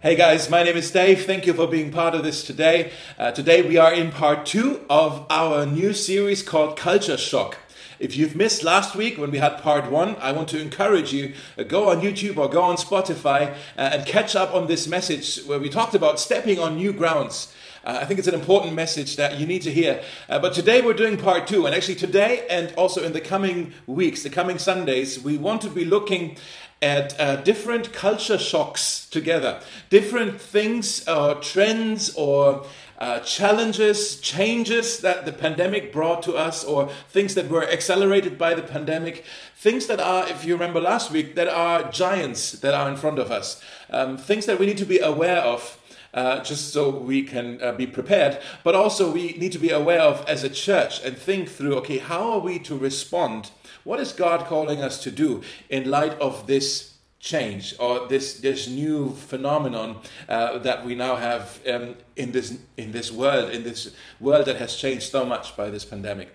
Hey guys, my name is Dave. Thank you for being part of this today. Uh, today we are in part two of our new series called Culture Shock. If you've missed last week when we had part one, I want to encourage you uh, go on YouTube or go on Spotify uh, and catch up on this message where we talked about stepping on new grounds. Uh, I think it's an important message that you need to hear. Uh, but today we're doing part two, and actually today and also in the coming weeks, the coming Sundays, we want to be looking at uh, different culture shocks together, different things or trends or uh, challenges, changes that the pandemic brought to us, or things that were accelerated by the pandemic, things that are, if you remember last week, that are giants that are in front of us, um, things that we need to be aware of. Uh, just so we can uh, be prepared, but also we need to be aware of as a church and think through okay, how are we to respond what is God calling us to do in light of this change or this this new phenomenon uh, that we now have um, in this in this world in this world that has changed so much by this pandemic?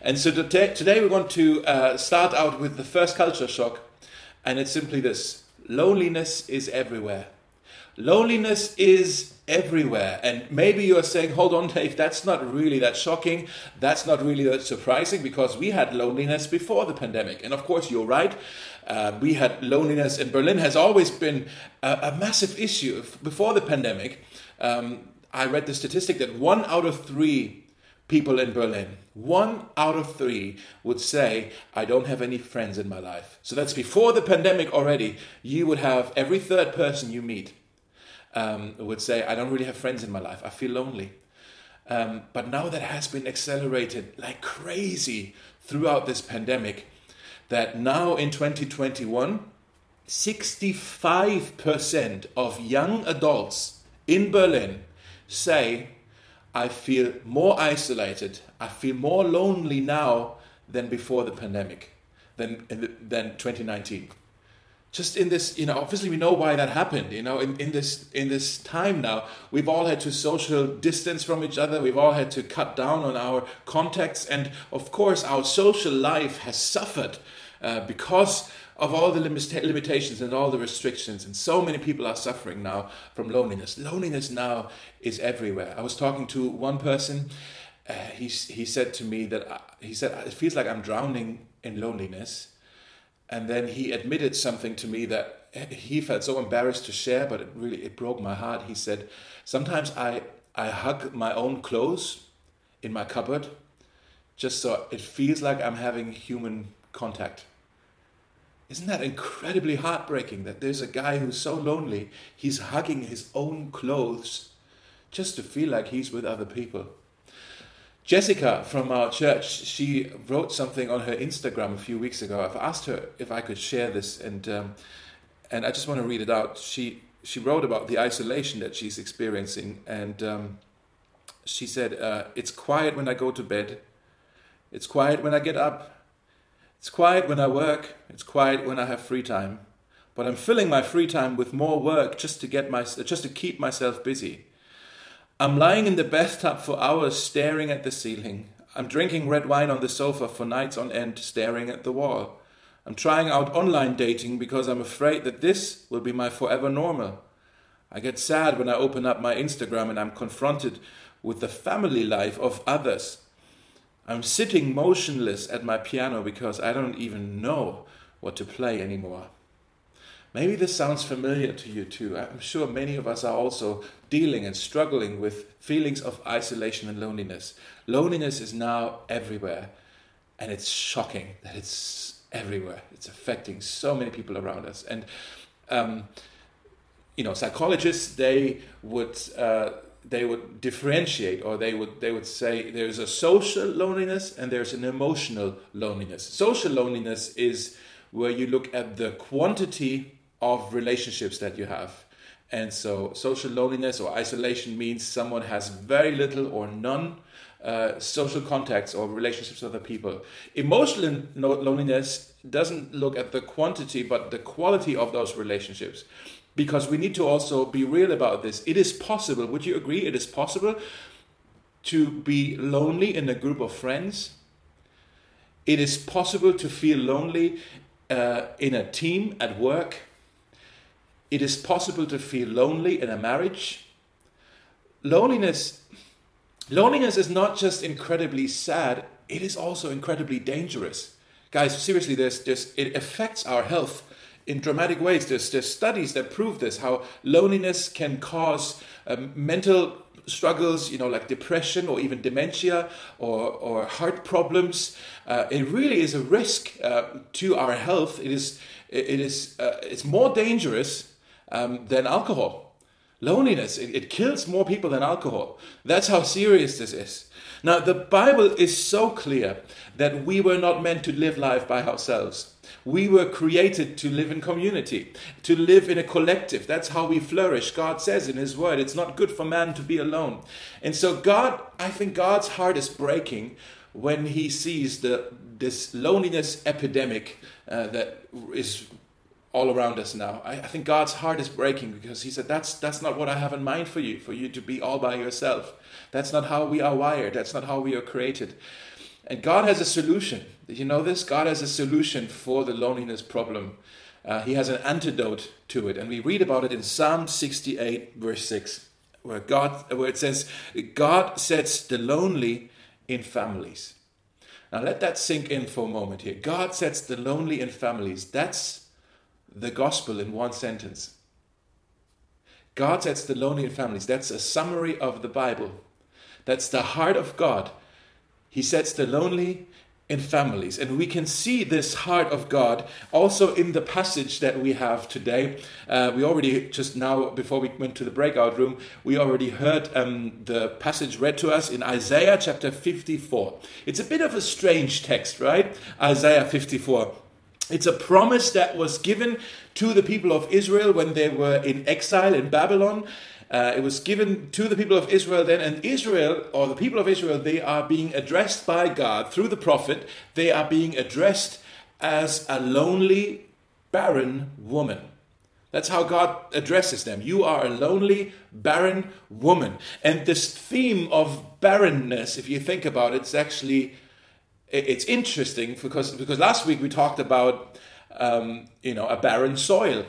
And so today, today we want to uh, start out with the first culture shock and it's simply this. Loneliness is everywhere loneliness is everywhere. And maybe you're saying, hold on, Dave, that's not really that shocking. That's not really that surprising because we had loneliness before the pandemic. And of course, you're right. Uh, we had loneliness in Berlin has always been a, a massive issue before the pandemic. Um, I read the statistic that one out of three people in Berlin, one out of three would say, I don't have any friends in my life. So that's before the pandemic already. You would have every third person you meet um, would say, I don't really have friends in my life. I feel lonely. Um, but now that has been accelerated like crazy throughout this pandemic, that now in 2021, 65% of young adults in Berlin say, I feel more isolated, I feel more lonely now than before the pandemic, than, than 2019 just in this you know obviously we know why that happened you know in, in this in this time now. We've all had to social distance from each other. We've all had to cut down on our contacts. And of course our social life has suffered uh, because of all the limitations and all the restrictions. And so many people are suffering now from loneliness. Loneliness now is everywhere. I was talking to one person. Uh, he, he said to me that I, uh, he said it feels like i'm drowning in loneliness and then he admitted something to me that he felt so embarrassed to share but it really it broke my heart. He said sometimes i i hug my own clothes in my cupboard just so it feels like i'm having human contact. Isn't that incredibly heartbreaking that there's a guy who's so lonely he's hugging his own clothes just to feel like he's with other people Jessica from our church, she wrote something on her Instagram a few weeks ago. I've asked her if I could share this, and um, and I just want to read it out. She she wrote about the isolation that she's experiencing, and um, she said, uh, "It's quiet when I go to bed. It's quiet when I get up. It's quiet when I work. It's quiet when I have free time. But I'm filling my free time with more work just to get my just to keep myself busy." I'm lying in the bathtub for hours staring at the ceiling. I'm drinking red wine on the sofa for nights on end staring at the wall. I'm trying out online dating because I'm afraid that this will be my forever normal. I get sad when I open up my Instagram and I'm confronted with the family life of others. I'm sitting motionless at my piano because I don't even know what to play anymore. Maybe this sounds familiar to you too. I'm sure many of us are also dealing and struggling with feelings of isolation and loneliness. Loneliness is now everywhere, and it's shocking that it's everywhere. It's affecting so many people around us. And, um, you know, psychologists, they would. Uh, they would differentiate or they would they would say there's a social loneliness and there's an emotional loneliness social loneliness is where you look at the quantity of relationships that you have. And so, social loneliness or isolation means someone has very little or none uh, social contacts or relationships with other people. Emotional loneliness doesn't look at the quantity but the quality of those relationships. Because we need to also be real about this. It is possible, would you agree? It is possible to be lonely in a group of friends. It is possible to feel lonely uh, in a team at work it is possible to feel lonely in a marriage. Loneliness, loneliness is not just incredibly sad, it is also incredibly dangerous. Guys, seriously, there's, there's, it affects our health in dramatic ways. There's, there's studies that prove this, how loneliness can cause um, mental struggles, you know, like depression or even dementia or, or heart problems. Uh, it really is a risk uh, to our health. It is, it is uh, it's more dangerous um, than alcohol. Loneliness, it, it kills more people than alcohol. That's how serious this is. Now, the Bible is so clear that we were not meant to live life by ourselves. We were created to live in community, to live in a collective. That's how we flourish. God says in His Word, it's not good for man to be alone. And so, God, I think God's heart is breaking when He sees the, this loneliness epidemic uh, that is all around us now. I, I, think God's heart is breaking because He said, that's, that's not what I have in mind for you, for you to be all by yourself. That's not how we are wired, that's not how we are created. And God has a solution. Did you know this? God has a solution for the loneliness problem. Uh, he has an antidote to it. And we read about it in Psalm 68, verse 6, where, God, where it says, God sets the lonely in families. Now let that sink in for a moment here. God sets the lonely in families. That's the gospel in one sentence. God sets the lonely in families. That's a summary of the Bible. That's the heart of God he sets the lonely in families. And we can see this heart of God also in the passage that we have today. Uh, we already, just now, before we went to the breakout room, we already heard um, the passage read to us in Isaiah chapter 54. It's a bit of a strange text, right? Isaiah 54. It's a promise that was given to the people of Israel when they were in exile in Babylon. Uh, it was given to the people of Israel then, and Israel, or the people of Israel, they are being addressed by God through the prophet. They are being addressed as a lonely, barren woman. That's how God addresses them. You are a lonely, barren woman. And this theme of barrenness, if you think about it, it's actually it's interesting because because last week we talked about um, you know a barren soil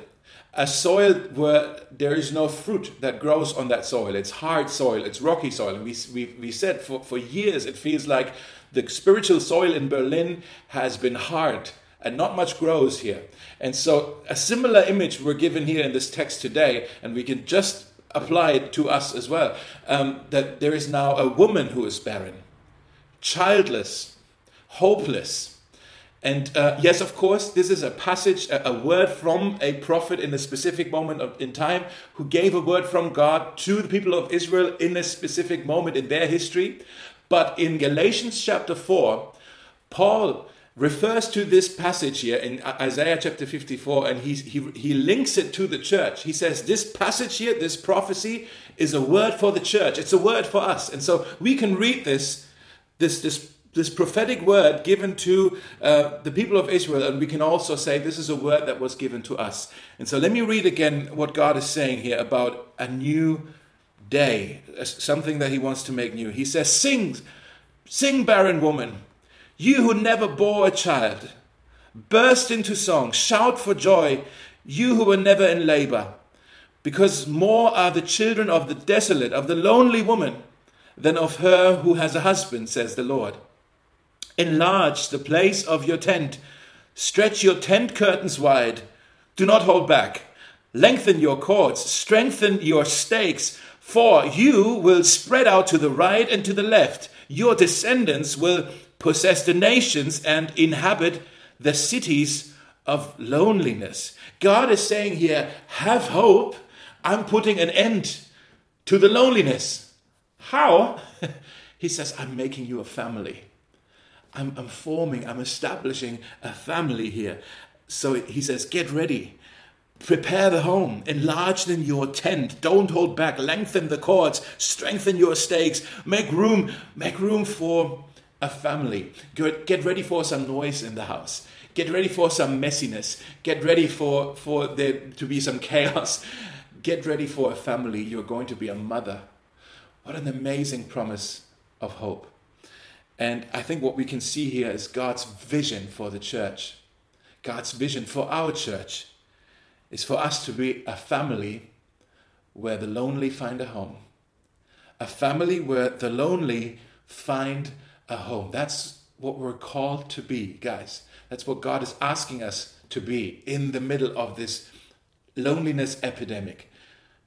a soil where there is no fruit that grows on that soil. It's hard soil, it's rocky soil. And we, we, we said for, for years it feels like the spiritual soil in Berlin has been hard and not much grows here. And so a similar image we're given here in this text today, and we can just apply it to us as well um, that there is now a woman who is barren, childless, hopeless and uh, yes, of course, this is a passage, a, a, word from a prophet in a specific moment of, in time who gave a word from God to the people of Israel in a specific moment in their history. But in Galatians chapter 4, Paul refers to this passage here in Isaiah chapter 54 and he, he, he links it to the church. He says, This passage here, this prophecy, is a word for the church. It's a word for us. And so we can read this, this, this this prophetic word given to uh, the people of Israel, and we can also say this is a word that was given to us. And so let me read again what God is saying here about a new day, something that He wants to make new. He says, Sing, sing, barren woman, you who never bore a child, burst into song, shout for joy, you who were never in labor, because more are the children of the desolate, of the lonely woman, than of her who has a husband, says the Lord. Enlarge the place of your tent. Stretch your tent curtains wide. Do not hold back. Lengthen your cords. Strengthen your stakes. For you will spread out to the right and to the left. Your descendants will possess the nations and inhabit the cities of loneliness. God is saying here, have hope. I'm putting an end to the loneliness. How? he says, I'm making you a family. I'm, I'm forming, I'm establishing a family here. So he says, get ready. Prepare the home, enlarge in your tent, don't hold back, lengthen the cords, strengthen your stakes, make room, make room for a family. Get, get ready for some noise in the house. Get ready for some messiness. Get ready for, for there to be some chaos. Get ready for a family. You're going to be a mother. What an amazing promise of hope. And I think what we can see here is God's vision for the church, God's vision for our church. is for us to be a family where the lonely find a home. A family where the lonely find a home. That's what we're called to be, guys. That's what God is asking us to be in the middle of this loneliness epidemic.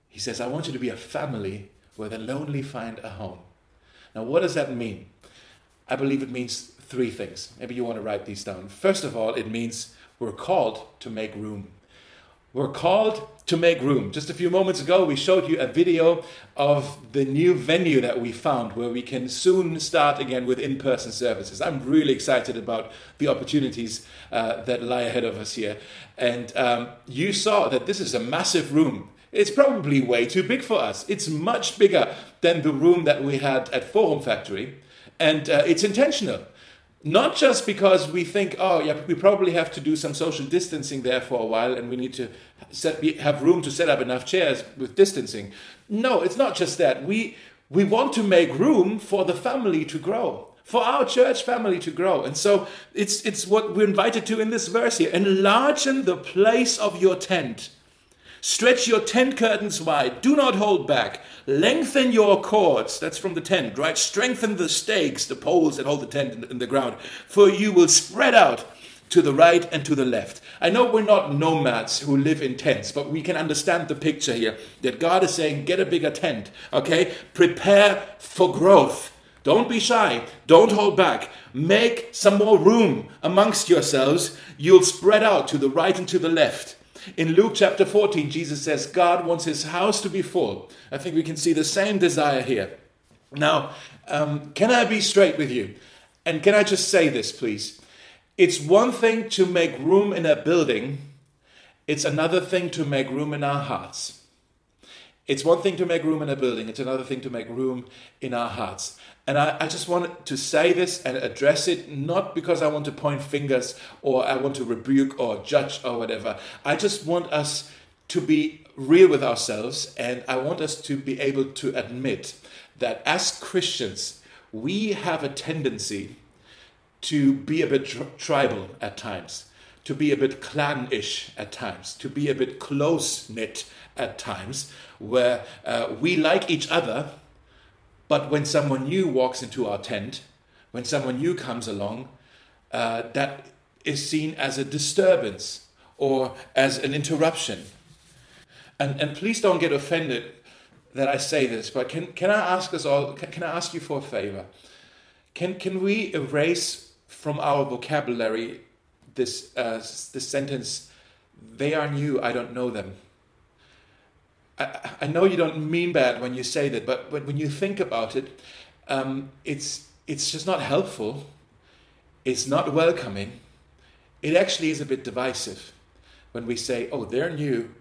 He says, I want you to be a family where the lonely find a home. Now, what does that mean? I believe it means three things. Maybe you want to write these down. First of all, it means we're called to make room. We're called to make room. Just a few moments ago, we showed you a video of the new venue that we found where we can soon start again with in person services. I'm really excited about the opportunities uh, that lie ahead of us here. And um, you saw that this is a massive room. It's probably way too big for us. It's much bigger than the room that we had at Forum Factory, and uh, it's intentional. Not just because we think, oh, yeah, we probably have to do some social distancing there for a while and we need to set, have room to set up enough chairs with distancing. No, it's not just that. We, we want to make room for the family to grow, for our church family to grow. And so it's, it's what we're invited to in this verse here. Enlargen the place of your tent Stretch your tent curtains wide. Do not hold back. Lengthen your cords. That's from the tent, right? Strengthen the stakes, the poles that hold the tent in, in the ground. For you will spread out to the right and to the left. I know we're not nomads who live in tents, but we can understand the picture here that God is saying, get a bigger tent, okay? Prepare for growth. Don't be shy. Don't hold back. Make some more room amongst yourselves. You'll spread out to the right and to the left. In Luke chapter 14, Jesus says God wants his house to be full. I think we can see the same desire here. Now, um, can I be straight with you? And can I just say this, please? It's one thing to make room in a building, it's another thing to make room in our hearts. It's one thing to make room in a building, it's another thing to make room in our hearts. And I, I, just wanted to say this and address it, not because I want to point fingers or I want to rebuke or judge or whatever. I just want us to be real with ourselves and I want us to be able to admit that as Christians, we have a tendency to be a bit tri- tribal at times, to be a bit clan-ish at times, to be a bit close-knit at times, where uh, we like each other but when someone new walks into our tent, when someone new comes along, uh, that is seen as a disturbance or as an interruption. And, and please don't get offended that I say this, but can, can I ask us all, can, can I ask you for a favor? Can, can we erase from our vocabulary this, uh, this sentence, they are new, I don't know them? I, I know you don't mean bad when you say that, but, but when you think about it, um, it's, it's just not helpful. It's not welcoming. It actually is a bit divisive when we say, oh, they're new.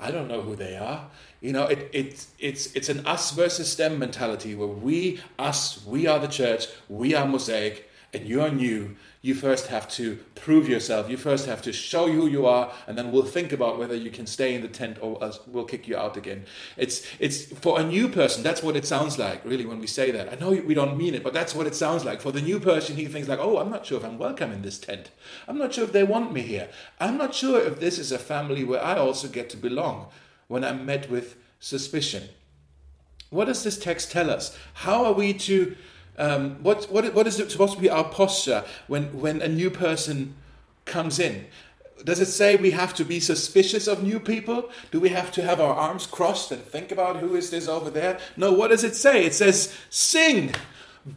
I don't know who they are. You know, it, it, it's, it's an us versus them mentality where we, us, we are the church, we are Mosaic, and you're new, you first have to prove yourself. You first have to show who you are, and then we'll think about whether you can stay in the tent or we'll kick you out again. It's, it's for a new person, that's what it sounds like, really, when we say that. I know we don't mean it, but that's what it sounds like. For the new person, he thinks like, oh, I'm not sure if I'm welcome in this tent. I'm not sure if they want me here. I'm not sure if this is a family where I also get to belong when I'm met with suspicion. What does this text tell us? How are we to um, what, what, what is it supposed to be our posture when, when a new person comes in? Does it say we have to be suspicious of new people? Do we have to have our arms crossed and think about who is this over there? No, what does it say? It says, sing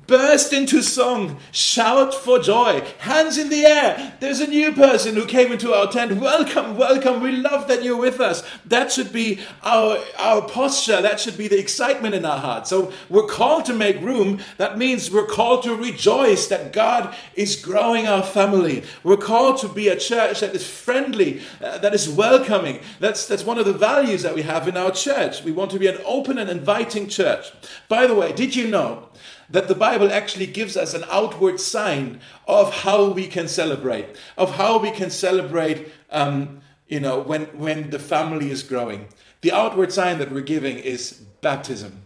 burst into song, shout for joy, hands in the air. There's a new person who came into our tent. Welcome, welcome. We love that you're with us. That should be our, our posture. That should be the excitement in our heart. So we're called to make room. That means we're called to rejoice that God is growing our family. We're called to be a church that is friendly, uh, that is welcoming. That's, that's one of the values that we have in our church. We want to be an open and inviting church. By the way, did you know that the Bible actually gives us an outward sign of how we can celebrate, of how we can celebrate, um, you know, when, when the family is growing. The outward sign that we're giving is baptism.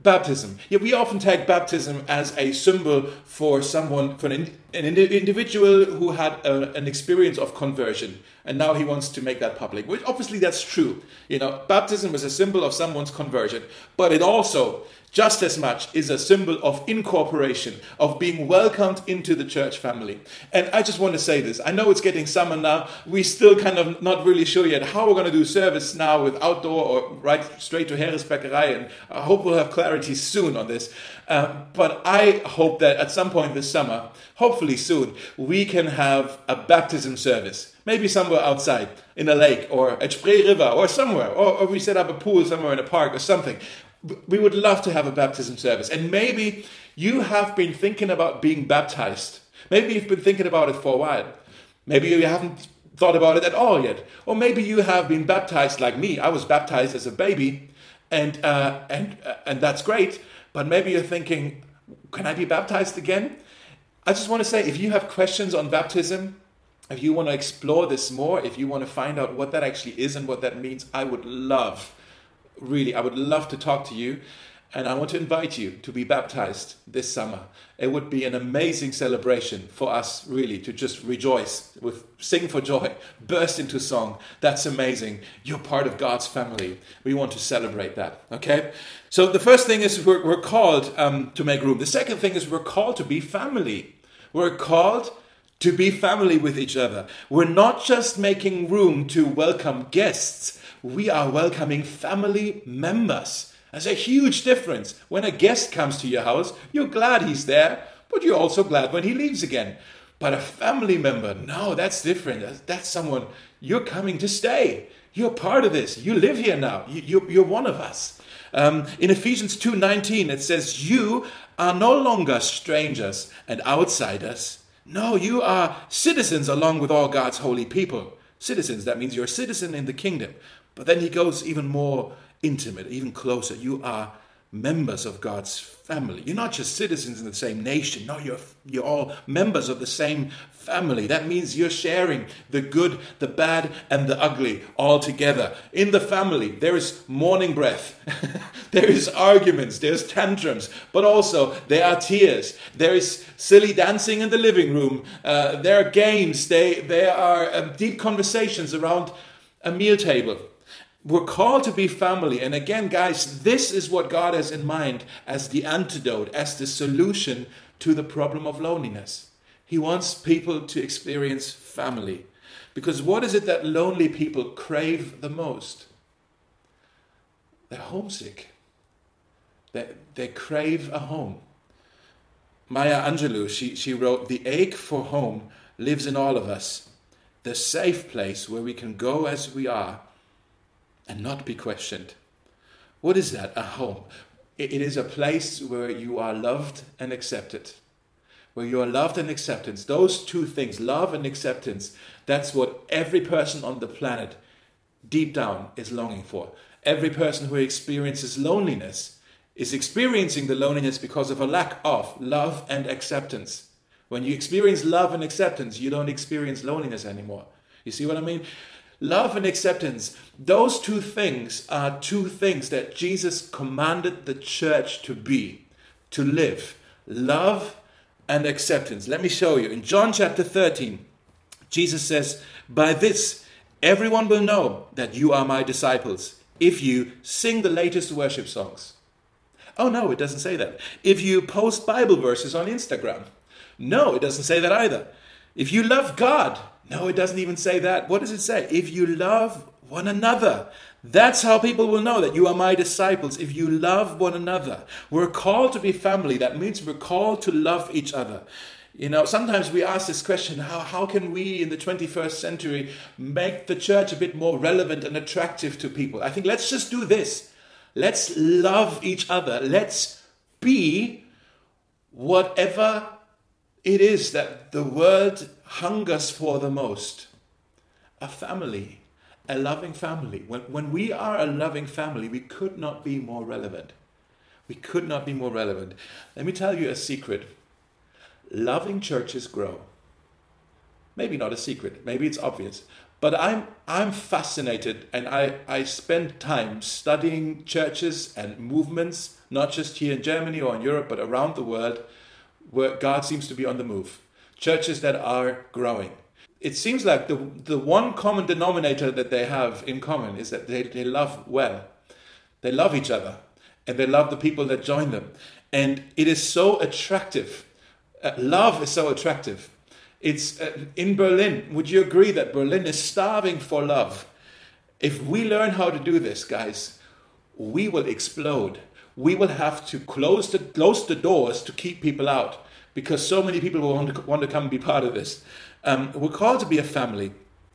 Baptism. Yeah, we often take baptism as a symbol for someone, for an an indi- individual who had a, an experience of conversion and now he wants to make that public which obviously that's true you know baptism is a symbol of someone's conversion but it also just as much is a symbol of incorporation, of being welcomed into the church family. And I just want to say this. I know it's getting summer now. We're still kind of not really sure yet how we're going to do service now with outdoor or right straight to Heeresbäckerei. And I hope we'll have clarity soon on this. Uh, but I hope that at some point this summer, hopefully soon, we can have a baptism service. Maybe somewhere outside in a lake or at Spree River or somewhere. Or, or we set up a pool somewhere in a park or something we would love to have a baptism service. And maybe you have been thinking about being baptized. Maybe you've been thinking about it for a while. Maybe you haven't thought about it at all yet. Or maybe you have been baptized like me. I was baptized as a baby, and, uh, and, uh, and that's great. But maybe you're thinking, can I be baptized again? I just want to say if you have questions on baptism, if you want to explore this more, if you want to find out what that actually is and what that means, I would love really, I would love to talk to you. And I want to invite you to be baptized this summer. It would be an amazing celebration for us, really, to just rejoice, with sing for joy, burst into song. That's amazing. You're part of God's family. We want to celebrate that. Okay. So the first thing is we're, we're called um, to make room. The second thing is we're called to be family. We're called to be family with each other. We're not just making room to welcome guests we are welcoming family members. There's a huge difference. When a guest comes to your house, you're glad he's there, but you're also glad when he leaves again. But a family member, no, that's different. That's someone you're coming to stay. You're part of this. You live here now. You, are one of us. Um, in Ephesians 2:19, it says, "You are no longer strangers and outsiders. No, you are citizens along with all God's holy people. Citizens, that means you're a citizen in the kingdom. But then he goes even more intimate, even closer. You are members of God's family. You're not just citizens in the same nation. No, you're, you're all members of the same family. That means you're sharing the good, the bad, and the ugly all together. In the family, there is morning breath, there is arguments, there's tantrums, but also there are tears. There is silly dancing in the living room. Uh, there are games. They, there are um, deep conversations around a meal table. We're called to be family. And again, guys, this is what God has in mind as the antidote, as the solution to the problem of loneliness. He wants people to experience family. Because what is it that lonely people crave the most? They're homesick. They, they crave a home. Maya Angelou, she, she wrote, The ache for home lives in all of us, the safe place where we can go as we are and not be questioned. What is that? A home. It is a place where you are loved and accepted. Where you are loved and acceptance. Those two things, love and acceptance, that's what every person on the planet deep down is longing for. Every person who experiences loneliness is experiencing the loneliness because of a lack of love and acceptance. When you experience love and acceptance, you don't experience loneliness anymore. You see what I mean? Love and acceptance, those two things are two things that Jesus commanded the church to be, to live. Love and acceptance. Let me show you. In John chapter 13, Jesus says, By this everyone will know that you are my disciples if you sing the latest worship songs. Oh, no, it doesn't say that. If you post Bible verses on Instagram. No, it doesn't say that either. If you love God, no, it doesn't even say that. What does it say? If you love one another. That's how people will know that you are my disciples if you love one another. We're called to be family. That means we're called to love each other. You know, sometimes we ask this question how, how can we in the 21st century make the church a bit more relevant and attractive to people? I think let's just do this. Let's love each other. Let's be whatever it is that the world hungers for the most a family, a loving family. When, when we are a loving family, we could not be more relevant. We could not be more relevant. Let me tell you a secret loving churches grow. Maybe not a secret, maybe it's obvious. But I'm, I'm fascinated and I, I spend time studying churches and movements, not just here in Germany or in Europe, but around the world, where God seems to be on the move. churches that are growing. It seems like the, the one common denominator that they have in common is that they, they love well. They love each other and they love the people that join them. And it is so attractive. Uh, love is so attractive. It's uh, in Berlin. Would you agree that Berlin is starving for love? If we learn how to do this, guys, we will explode. We will have to close the, close the doors to keep people out because so many people will want to, want to come and be part of this. Um, we're called to be a family,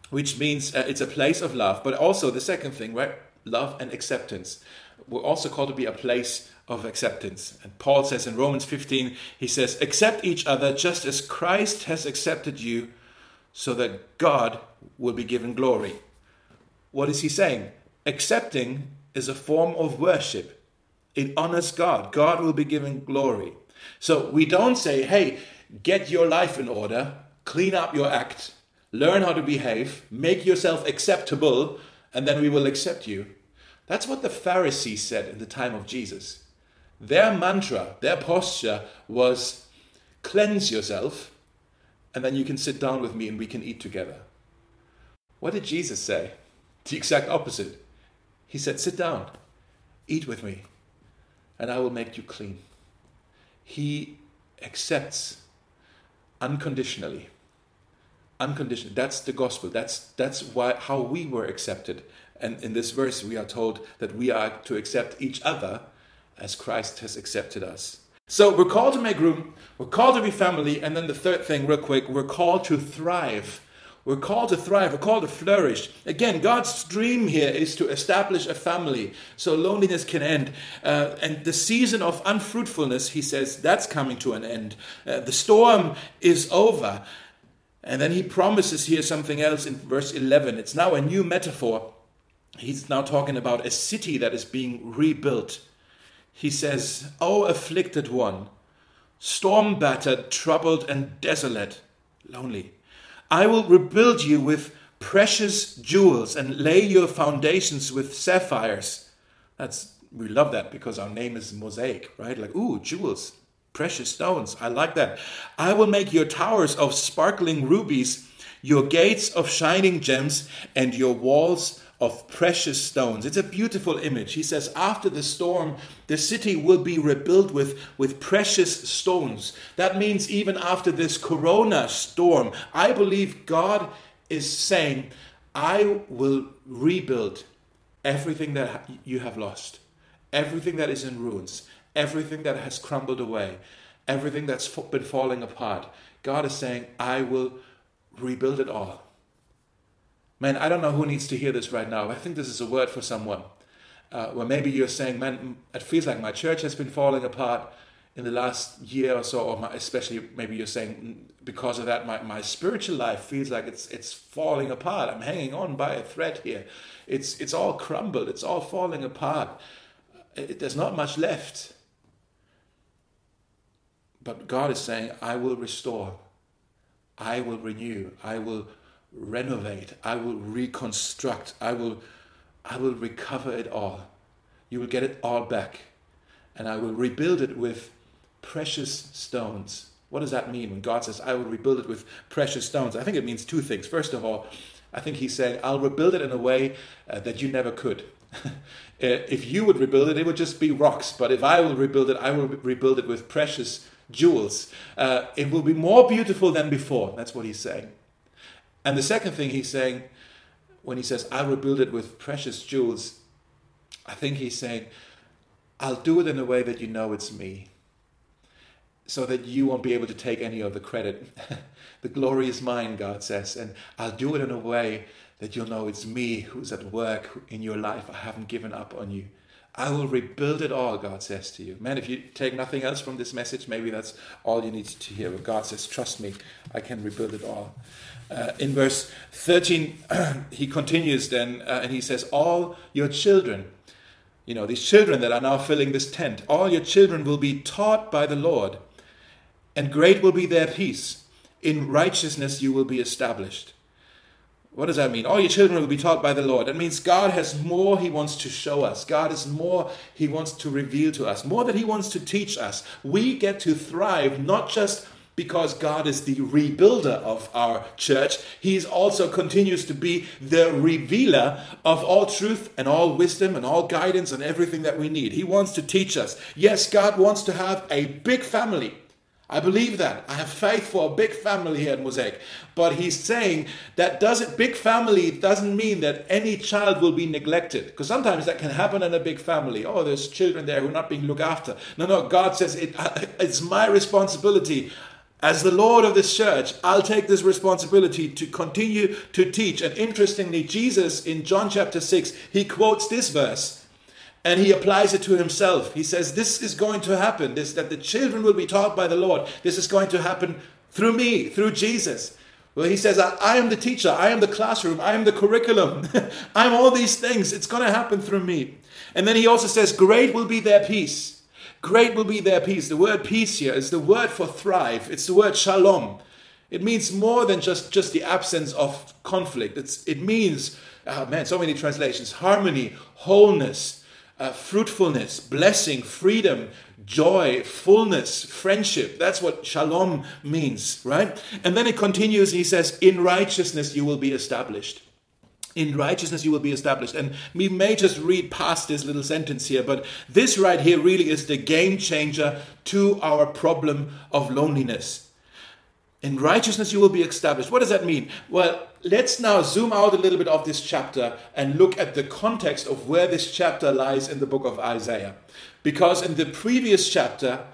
which means uh, it's a place of love, but also the second thing, right? Love and acceptance. We're also called to be a place of acceptance. And Paul says in Romans 15, he says, Accept each other just as Christ has accepted you, so that God will be given glory. What is he saying? Accepting is a form of worship. It honors God. God will be given glory. So we don't say, hey, get your life in order, clean up your act, learn how to behave, make yourself acceptable, and then we will accept you. That's what the Pharisees said in the time of Jesus. Their mantra, their posture was cleanse yourself, and then you can sit down with me and we can eat together. What did Jesus say? The exact opposite. He said, Sit down, eat with me, and I will make you clean. He accepts unconditionally. Unconditional. That's the gospel. That's that's why how we were accepted. And in this verse we are told that we are to accept each other as Christ has accepted us. So we're called to make room, we're called to be family, and then the third thing, real quick, we're called to thrive we're called to thrive, we're called to flourish. Again, God's dream here is to establish a family so loneliness can end. Uh, and the season of unfruitfulness, he says, that's coming to an end. Uh, the storm is over. And then he promises here something else in verse 11. It's now a new metaphor. He's now talking about a city that is being rebuilt. He says, O afflicted one, storm battered, troubled, and desolate, lonely. I will rebuild you with precious jewels and lay your foundations with sapphires. That's we love that because our name is mosaic, right? Like, ooh, jewels, precious stones. I like that. I will make your towers of sparkling rubies, your gates of shining gems, and your walls of precious stones. It's a beautiful image. He says, after the storm, the city will be rebuilt with, with precious stones. That means even after this corona storm, I believe God is saying, I will rebuild everything that you have lost, everything that is in ruins, everything that has crumbled away, everything that's been falling apart. God is saying, I will rebuild it all. Man, I don't know who needs to hear this right now. I think this is a word for someone. Uh, where maybe you're saying, man, it feels like my church has been falling apart in the last year or so, or my, especially maybe you're saying mm, because of that, my, my spiritual life feels like it's it's falling apart. I'm hanging on by a thread here. It's it's all crumbled. It's all falling apart. It, there's not much left. But God is saying, I will restore. I will renew. I will renovate, I will reconstruct, I will, I will recover it all. You will get it all back. And I will rebuild it with precious stones. What does that mean when God says, I will rebuild it with precious stones? I think it means two things. First of all, I think he's saying, I'll rebuild it in a way uh, that you never could. Uh, if you would rebuild it, it would just be rocks. But if I will rebuild it, I will rebuild it with precious jewels. Uh, it will be more beautiful than before. That's what he's saying. And the second thing he's saying, when he says, I will build it with precious jewels, I think he's saying, I'll do it in a way that you know it's me, so that you won't be able to take any of the credit. the glory is mine, God says, and I'll do it in a way that you'll know it's me who's at work in your life. I haven't given up on you. I will rebuild it all, God says to you. Man, if you take nothing else from this message, maybe that's all you need to hear. When God says, Trust me, I can rebuild it all. Uh, in verse 13, he continues then uh, and he says, All your children, you know, these children that are now filling this tent, all your children will be taught by the Lord, and great will be their peace. In righteousness you will be established. What does that mean? All your children will be taught by the Lord. That means God has more He wants to show us. God has more He wants to reveal to us, more that He wants to teach us. We get to thrive not just because God is the rebuilder of our church, He also continues to be the revealer of all truth and all wisdom and all guidance and everything that we need. He wants to teach us. Yes, God wants to have a big family. I believe that. I have faith for a big family here at Mosaic. But he's saying that doesn't big family doesn't mean that any child will be neglected. Because sometimes that can happen in a big family. Oh, there's children there who are not being looked after. No, no, God says it, uh, it's my responsibility. As the Lord of this church, I'll take this responsibility to continue to teach. And interestingly, Jesus in John chapter 6, he quotes this verse and he applies it to himself. He says, This is going to happen, this, that the children will be taught by the Lord. This is going to happen through me, through Jesus. Well, he says, I, I am the teacher, I am the classroom, I am the curriculum, I'm all these things. It's going to happen through me. And then he also says, Great will be their peace. Great will be their peace. The word peace here is the word for thrive, it's the word shalom. It means more than just, just the absence of conflict. It's, it means, oh man, so many translations harmony, wholeness, uh, fruitfulness, blessing, freedom, joy, fullness, friendship. That's what shalom means, right? And then it continues, he says, In righteousness you will be established. In righteousness you will be established. And we may just read past this little sentence here, but this right here really is the game changer to our problem of loneliness. In righteousness you will be established. What does that mean? Well, let's now zoom out a little bit of this chapter and look at the context of where this chapter lies in the book of Isaiah. Because in the previous chapter,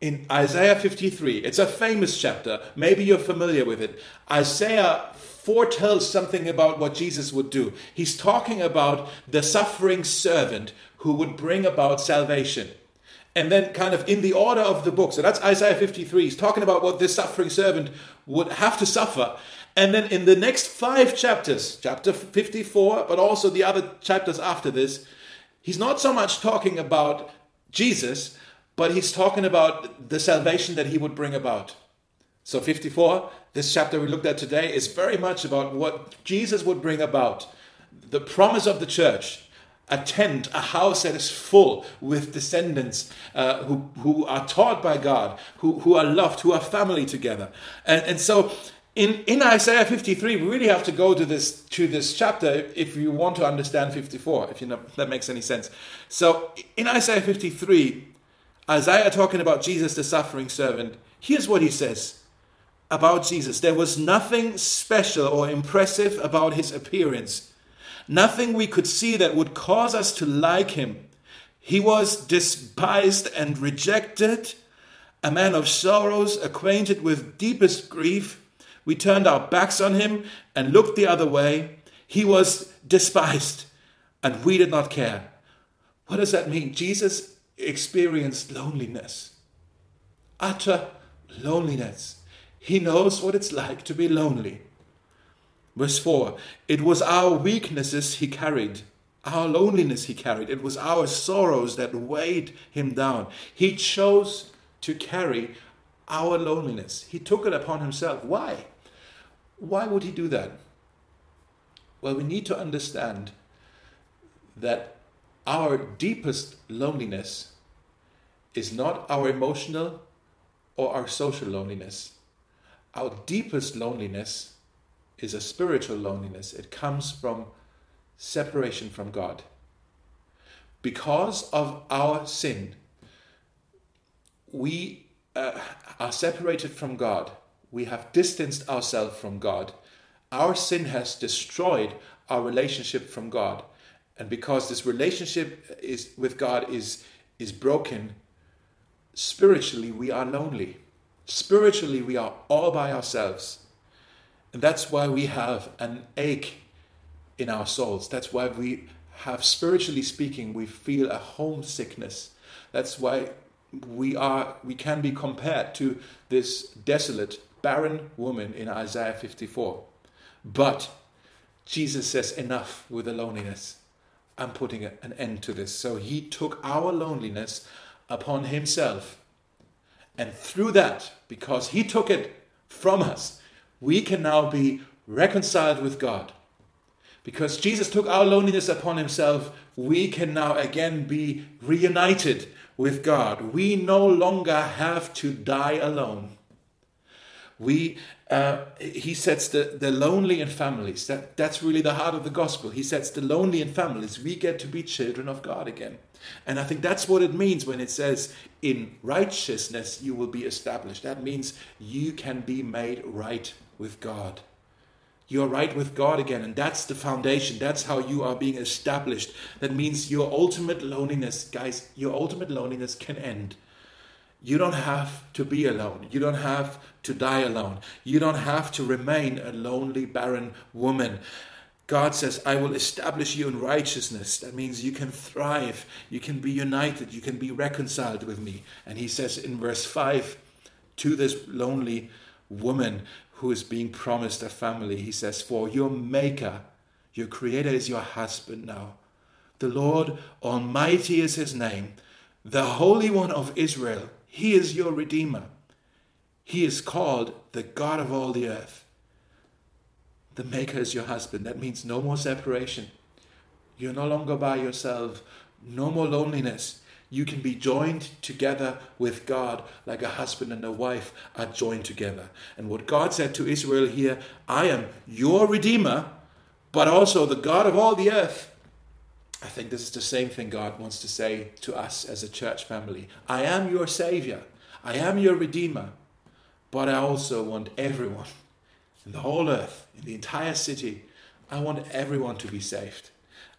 in Isaiah 53, it's a famous chapter, maybe you're familiar with it. Isaiah foretells something about what Jesus would do. He's talking about the suffering servant who would bring about salvation and then kind of in the order of the book. So that's Isaiah 53. He's talking about what this suffering servant would have to suffer. And then in the next five chapters, chapter 54, but also the other chapters after this, he's not so much talking about Jesus, but he's talking about the salvation that he would bring about. So 54, this chapter we looked at today, is very much about what Jesus would bring about. The promise of the church, a tent, a house that is full with descendants uh, who, who are taught by God, who, who are loved, who are family together. And, and so in, in Isaiah 53, we really have to go to this, to this chapter if you want to understand 54, if you know, that makes any sense. So in Isaiah 53, Isaiah talking about Jesus, the suffering servant, here's what he says about Jesus. There was nothing special or impressive about his appearance nothing we could see that would cause us to like him. He was despised and rejected, a man of sorrows, acquainted with deepest grief. We turned our backs on him and looked the other way. He was despised, and we did not care. What does that mean? Jesus experienced loneliness, utter loneliness. He knows what it's like to be lonely. Verse 4 It was our weaknesses he carried, our loneliness he carried. It was our sorrows that weighed him down. He chose to carry our loneliness, he took it upon himself. Why? Why would he do that? Well, we need to understand that our deepest loneliness is not our emotional or our social loneliness. Our deepest loneliness is a spiritual loneliness. It comes from separation from God. Because of our sin, we uh, are separated from God. We have distanced ourselves from God. Our sin has destroyed our relationship from God. And because this relationship is with God is, is broken, spiritually we are lonely. Spiritually we are all by ourselves. And that's why we have an ache in our souls. That's why we have, spiritually speaking, we feel a homesickness. That's why we are we can be compared to this desolate, barren woman in Isaiah 54. But Jesus says, enough with the loneliness. I'm putting an end to this. So he took our loneliness upon himself. And through that, because he took it from us, we can now be reconciled with God. Because Jesus took our loneliness upon himself, we can now again be reunited with God. We no longer have to die alone. We, uh, he sets the, the lonely in families. That, that's really the heart of the gospel. He sets the lonely in families. We get to be children of God again. And I think that's what it means when it says, in righteousness you will be established. That means you can be made right with God. You're right with God again, and that's the foundation. That's how you are being established. That means your ultimate loneliness, guys, your ultimate loneliness can end. You don't have to be alone. You don't have to die alone. You don't have to remain a lonely, barren woman. God says, I will establish you in righteousness. That means you can thrive, you can be united, you can be reconciled with me. And he says in verse 5 to this lonely woman who is being promised a family, he says, For your maker, your creator is your husband now. The Lord Almighty is his name, the Holy One of Israel. He is your Redeemer. He is called the God of all the earth. The Maker is your husband. That means no more separation. You're no longer by yourself. No more loneliness. You can be joined together with God like a husband and a wife are joined together. And what God said to Israel here I am your Redeemer, but also the God of all the earth. I think this is the same thing God wants to say to us as a church family. I am your Savior, I am your Redeemer, but I also want everyone in the whole earth, in the entire city, I want everyone to be saved.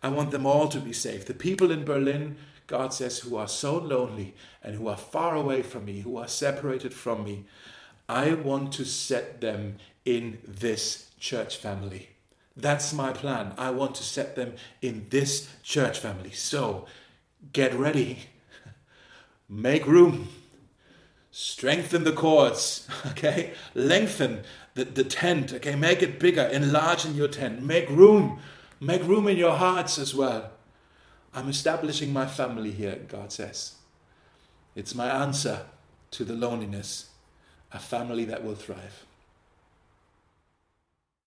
I want them all to be saved. The people in Berlin, God says, who are so lonely and who are far away from me, who are separated from me, I want to set them in this church family. That's my plan. I want to set them in this church family. So get ready, make room, strengthen the cords, okay? Lengthen the, the tent, okay? Make it bigger, enlarge in your tent, make room, make room in your hearts as well. I'm establishing my family here, God says. It's my answer to the loneliness, a family that will thrive.